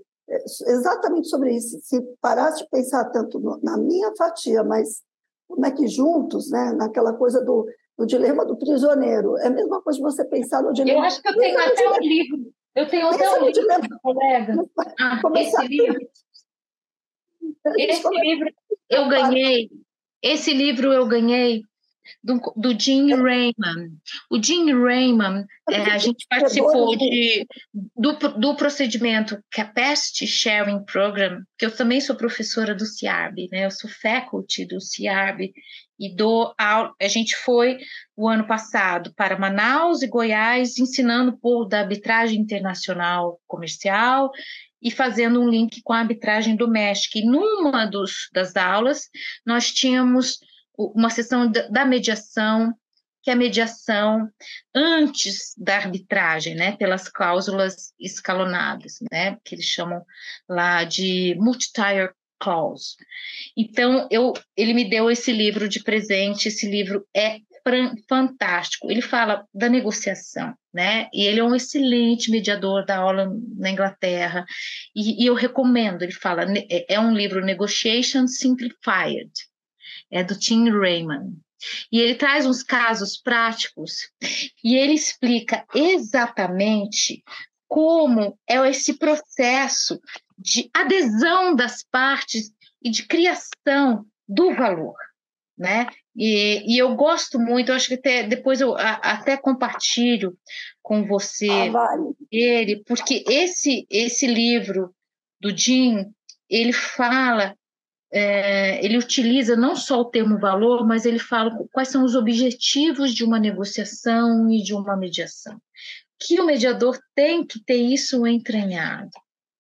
exatamente sobre isso. Se parasse de pensar tanto no, na minha fatia, mas como é que juntos, né, naquela coisa do, do dilema do prisioneiro, é a mesma coisa de você pensar no dilema. Eu acho que eu tenho até um livro. Eu tenho até um livro, dilema. colega. Ah, esse livro. Esse livro eu ganhei, esse livro eu ganhei do, do Jim Raymond. O Jim Raymond, é, a gente participou de, do, do procedimento Capacity Sharing Program, que eu também sou professora do CIARB, né? eu sou faculty do CIARB, e do, a, a gente foi o ano passado para Manaus e Goiás, ensinando o povo da arbitragem internacional comercial e fazendo um link com a arbitragem doméstica. E numa dos, das aulas, nós tínhamos uma sessão da mediação, que é a mediação antes da arbitragem, né, pelas cláusulas escalonadas, né, que eles chamam lá de multi-tier clause. Então, eu, ele me deu esse livro de presente, esse livro é fantástico. Ele fala da negociação, né? E ele é um excelente mediador da aula na Inglaterra. E, e eu recomendo. Ele fala é, é um livro Negotiation Simplified, é do Tim Raymond. E ele traz uns casos práticos e ele explica exatamente como é esse processo de adesão das partes e de criação do valor, né? E, e, eu gosto muito, eu acho que até, depois eu a, até compartilho com você ah, vale. ele, porque esse, esse livro do Jim, ele fala, é, ele utiliza não só o termo valor, mas ele fala quais são os objetivos de uma negociação e de uma mediação. Que o mediador tem que ter isso entranhado,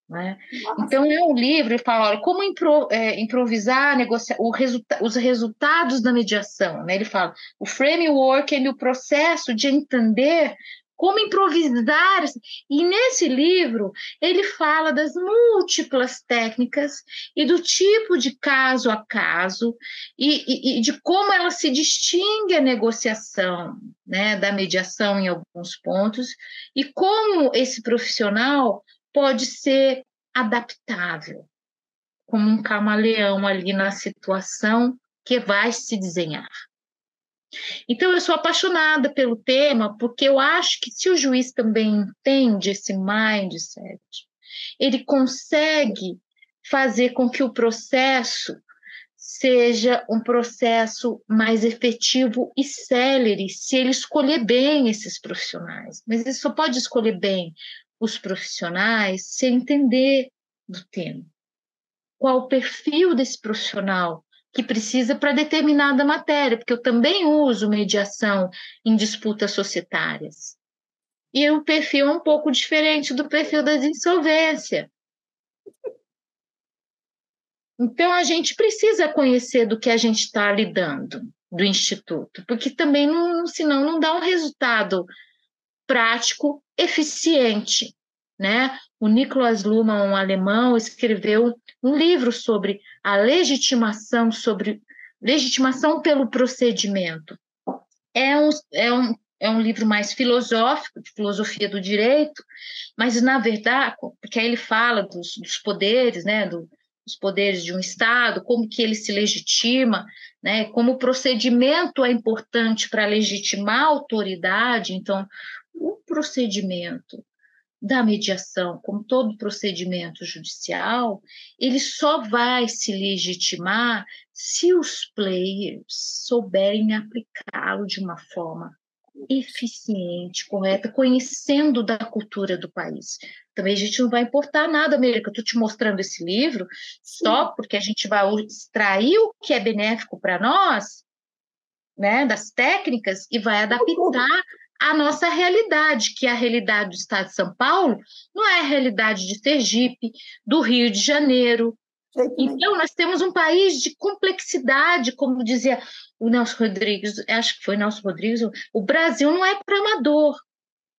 Né? Então, é um livro, ele fala, olha, como impro, é, improvisar, negociar, resulta, os resultados da mediação. Né? Ele fala, o framework é o processo de entender como improvisar. E nesse livro, ele fala das múltiplas técnicas e do tipo de caso a caso e, e, e de como ela se distingue a negociação, né, da mediação em alguns pontos, e como esse profissional pode ser adaptável, como um camaleão ali na situação que vai se desenhar. Então, eu sou apaixonada pelo tema, porque eu acho que se o juiz também entende esse mindset, ele consegue fazer com que o processo seja um processo mais efetivo e célere, se ele escolher bem esses profissionais. Mas ele só pode escolher bem os profissionais se entender do tema. Qual o perfil desse profissional? Que precisa para determinada matéria, porque eu também uso mediação em disputas societárias. E o perfil é um pouco diferente do perfil da insolvência. Então, a gente precisa conhecer do que a gente está lidando do Instituto, porque também, não, senão, não dá um resultado prático, eficiente. Né? O Niklas Luhmann, um alemão, escreveu um livro sobre a legitimação sobre legitimação pelo procedimento. É um, é um, é um livro mais filosófico, de filosofia do direito, mas, na verdade, porque aí ele fala dos, dos poderes, né, do, dos poderes de um Estado, como que ele se legitima, né, como o procedimento é importante para legitimar a autoridade, então, o procedimento da mediação, como todo procedimento judicial, ele só vai se legitimar se os players souberem aplicá-lo de uma forma eficiente, correta, conhecendo da cultura do país. Também a gente não vai importar nada, América. Eu estou te mostrando esse livro só porque a gente vai extrair o que é benéfico para nós, né, das técnicas, e vai adaptar a nossa realidade, que é a realidade do Estado de São Paulo, não é a realidade de Sergipe, do Rio de Janeiro. Então, nós temos um país de complexidade, como dizia o Nelson Rodrigues, acho que foi Nelson Rodrigues, o Brasil não é para amador.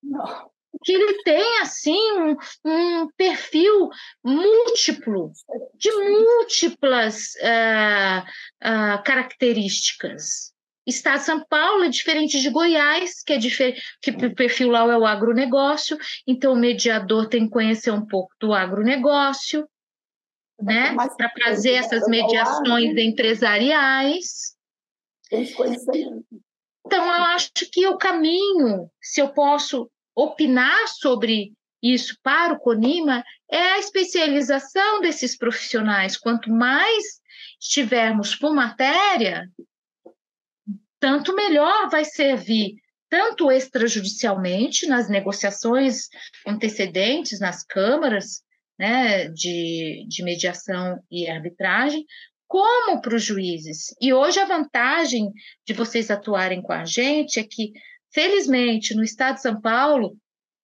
Não. Que ele tem, assim, um, um perfil múltiplo, de múltiplas uh, uh, características. Estado de São Paulo é diferente de Goiás, que é diferente, que o perfil lá é o agronegócio, então o mediador tem que conhecer um pouco do agronegócio, né? Para fazer essas mediações empresariais. Então, eu acho que o caminho, se eu posso opinar sobre isso para o CONIMA, é a especialização desses profissionais. Quanto mais estivermos por matéria, tanto melhor vai servir tanto extrajudicialmente nas negociações antecedentes nas câmaras né, de, de mediação e arbitragem, como para os juízes. E hoje a vantagem de vocês atuarem com a gente é que, felizmente, no Estado de São Paulo,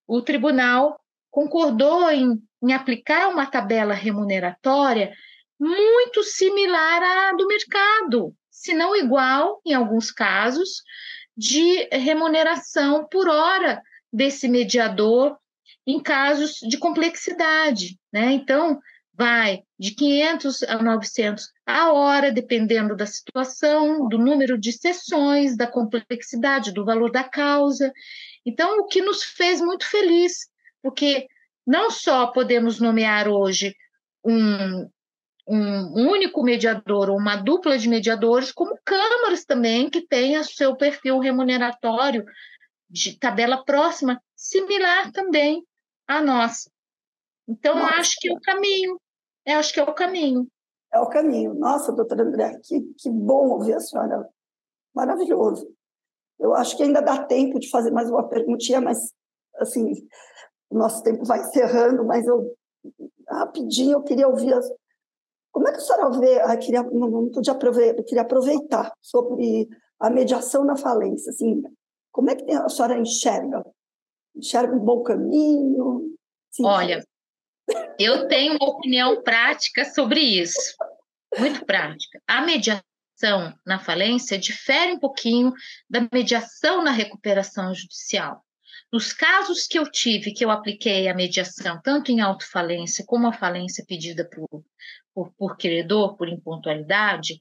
o tribunal concordou em, em aplicar uma tabela remuneratória muito similar à do mercado se não igual, em alguns casos, de remuneração por hora desse mediador em casos de complexidade. Né? Então, vai de 500 a 900 a hora, dependendo da situação, do número de sessões, da complexidade, do valor da causa. Então, o que nos fez muito feliz, porque não só podemos nomear hoje um um único mediador ou uma dupla de mediadores, como câmaras também que o seu perfil remuneratório de tabela próxima, similar também a nós. Então, Nossa. acho que é o caminho. Eu é, acho que é o caminho. É o caminho. Nossa, doutora André, que, que bom ouvir a senhora. Maravilhoso. Eu acho que ainda dá tempo de fazer mais uma perguntinha, mas, assim, o nosso tempo vai encerrando, mas eu, rapidinho, eu queria ouvir as, como é que a senhora vê, ah, queria, não, podia aproveitar, queria aproveitar sobre a mediação na falência, assim, como é que a senhora enxerga? Enxerga um bom caminho? Olha, Eu tenho uma opinião prática sobre isso, muito prática. A mediação na falência difere um pouquinho da mediação na recuperação judicial. Nos casos que eu tive, que eu apliquei a mediação, tanto em autofalência como a falência pedida por, por, por credor, por impontualidade,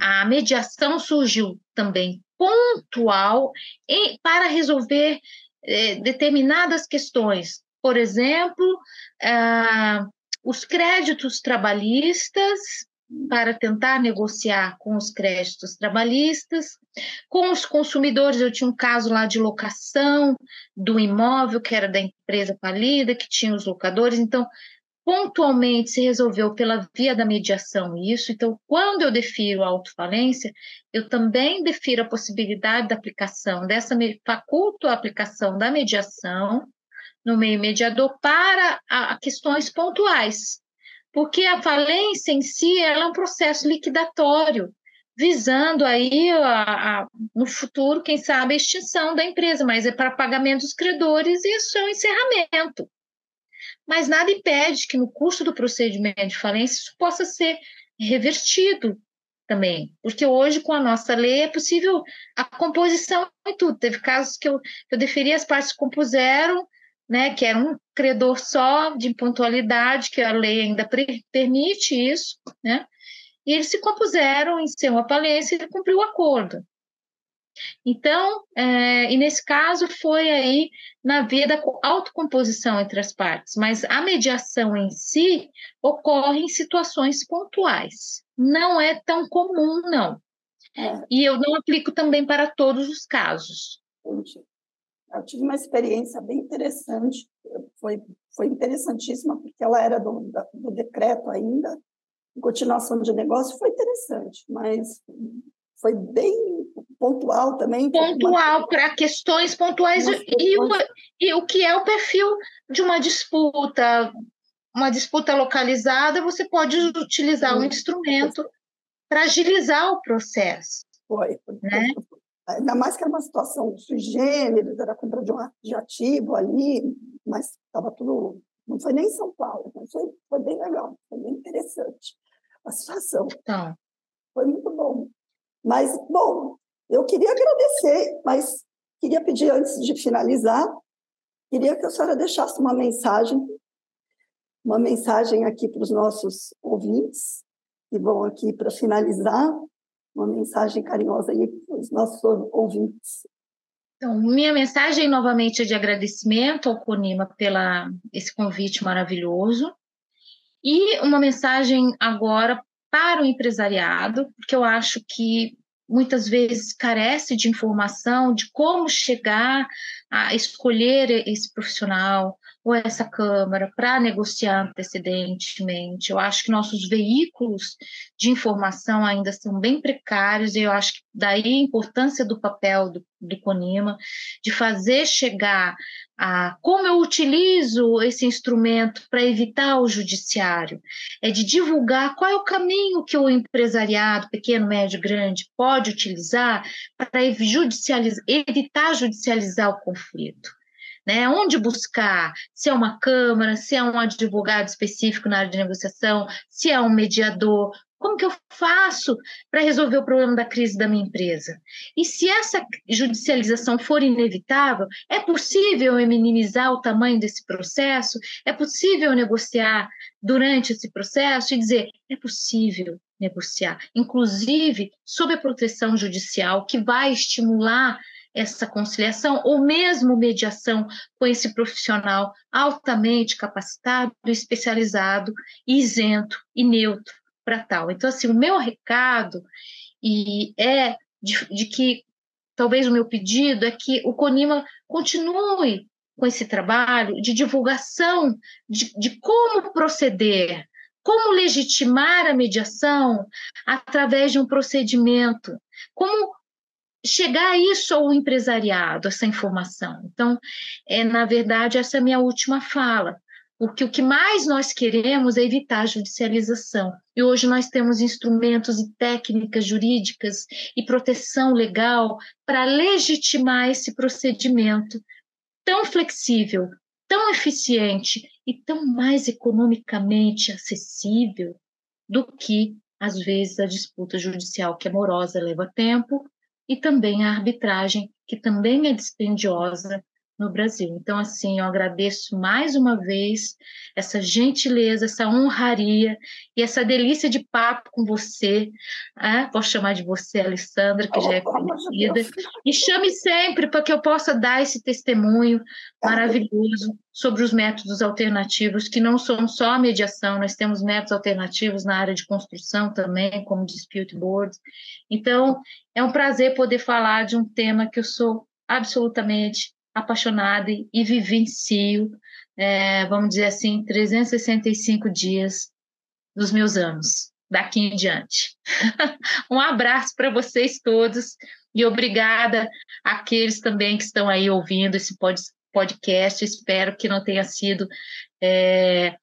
a mediação surgiu também pontual em, para resolver eh, determinadas questões. Por exemplo, ah, os créditos trabalhistas para tentar negociar com os créditos trabalhistas. Com os consumidores, eu tinha um caso lá de locação do imóvel, que era da empresa falida, que tinha os locadores, então, pontualmente se resolveu pela via da mediação isso. Então, quando eu defiro a autofalência, eu também defiro a possibilidade da aplicação dessa, faculto a aplicação da mediação no meio mediador para a, a questões pontuais, porque a falência em si é um processo liquidatório, visando aí a, a, no futuro, quem sabe, a extinção da empresa, mas é para pagamento dos credores e isso é um encerramento. Mas nada impede que no curso do procedimento de falência isso possa ser revertido também, porque hoje com a nossa lei é possível a composição e tudo. Teve casos que eu, eu deferi, as partes compuseram, né, que era um credor só de pontualidade, que a lei ainda permite isso, né, e eles se compuseram em ser uma falência e cumpriu o acordo. Então, é, e nesse caso foi aí na via da autocomposição entre as partes, mas a mediação em si ocorre em situações pontuais. Não é tão comum, não. É. E eu não aplico também para todos os casos. Entendi. Eu tive uma experiência bem interessante, foi, foi interessantíssima, porque ela era do, do decreto ainda, continuação de negócio, foi interessante, mas foi bem pontual também. Pontual, para questões pontuais. E, o, e o que é o perfil de uma disputa? Uma disputa localizada, você pode utilizar Sim. um instrumento para agilizar o processo. Foi, foi, né? Ainda mais que era uma situação sui generis, era compra de um ativo ali, mas estava tudo. Não foi nem em São Paulo, mas foi, foi bem legal, foi bem interessante a situação. Então. Foi muito bom. Mas, bom, eu queria agradecer, mas queria pedir antes de finalizar, queria que a senhora deixasse uma mensagem, uma mensagem aqui para os nossos ouvintes, que vão aqui para finalizar, uma mensagem carinhosa aí para os nossos ouvintes. Então, minha mensagem novamente é de agradecimento ao Conima pela esse convite maravilhoso e uma mensagem agora para o empresariado, porque eu acho que muitas vezes carece de informação de como chegar a escolher esse profissional ou essa câmara para negociar antecedentemente. Eu acho que nossos veículos de informação ainda são bem precários e eu acho que daí a importância do papel do, do CONIMA de fazer chegar a como eu utilizo esse instrumento para evitar o judiciário, é de divulgar qual é o caminho que o empresariado, pequeno, médio, grande, pode utilizar para judicializar, evitar judicializar o conflito. Né? Onde buscar? Se é uma câmara, se é um advogado específico na área de negociação, se é um mediador, como que eu faço para resolver o problema da crise da minha empresa? E se essa judicialização for inevitável, é possível minimizar o tamanho desse processo? É possível negociar durante esse processo e dizer é possível negociar, inclusive sob a proteção judicial, que vai estimular essa conciliação ou mesmo mediação com esse profissional altamente capacitado, especializado, isento e neutro para tal. Então, assim, o meu recado e é de, de que talvez o meu pedido é que o CONIMA continue com esse trabalho de divulgação de, de como proceder, como legitimar a mediação através de um procedimento, como chegar isso ao empresariado, essa informação. Então, é, na verdade, essa é a minha última fala. Porque o que mais nós queremos é evitar a judicialização. E hoje nós temos instrumentos e técnicas jurídicas e proteção legal para legitimar esse procedimento tão flexível, tão eficiente e tão mais economicamente acessível do que, às vezes, a disputa judicial, que é morosa, leva tempo, e também a arbitragem, que também é dispendiosa no Brasil. Então, assim, eu agradeço mais uma vez essa gentileza, essa honraria e essa delícia de papo com você. Né? Posso chamar de você, Alessandra, que já é conhecida. E chame sempre para que eu possa dar esse testemunho maravilhoso sobre os métodos alternativos, que não são só a mediação, nós temos métodos alternativos na área de construção também, como dispute boards. Então, é um prazer poder falar de um tema que eu sou absolutamente apaixonada e vivencio, é, vamos dizer assim, 365 dias dos meus anos, daqui em diante. um abraço para vocês todos e obrigada àqueles também que estão aí ouvindo esse podcast. Espero que não tenha sido é,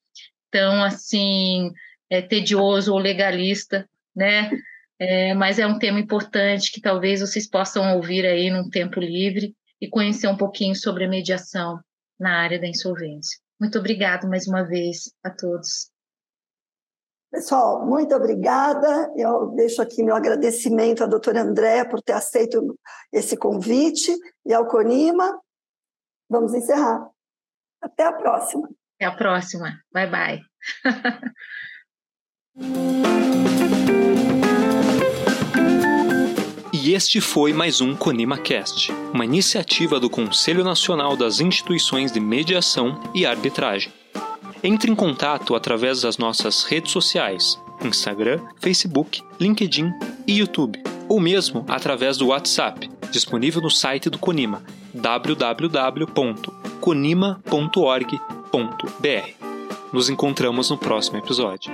tão assim é, tedioso ou legalista, né? É, mas é um tema importante que talvez vocês possam ouvir aí num tempo livre e conhecer um pouquinho sobre a mediação na área da insolvência. Muito obrigada mais uma vez a todos. Pessoal, muito obrigada. Eu deixo aqui meu agradecimento à doutora Andréa por ter aceito esse convite e ao Conima. Vamos encerrar. Até a próxima. Até a próxima. Bye, bye. E este foi mais um ConimaCast, uma iniciativa do Conselho Nacional das Instituições de Mediação e Arbitragem. Entre em contato através das nossas redes sociais, Instagram, Facebook, LinkedIn e YouTube, ou mesmo através do WhatsApp, disponível no site do Conima, www.conima.org.br. Nos encontramos no próximo episódio.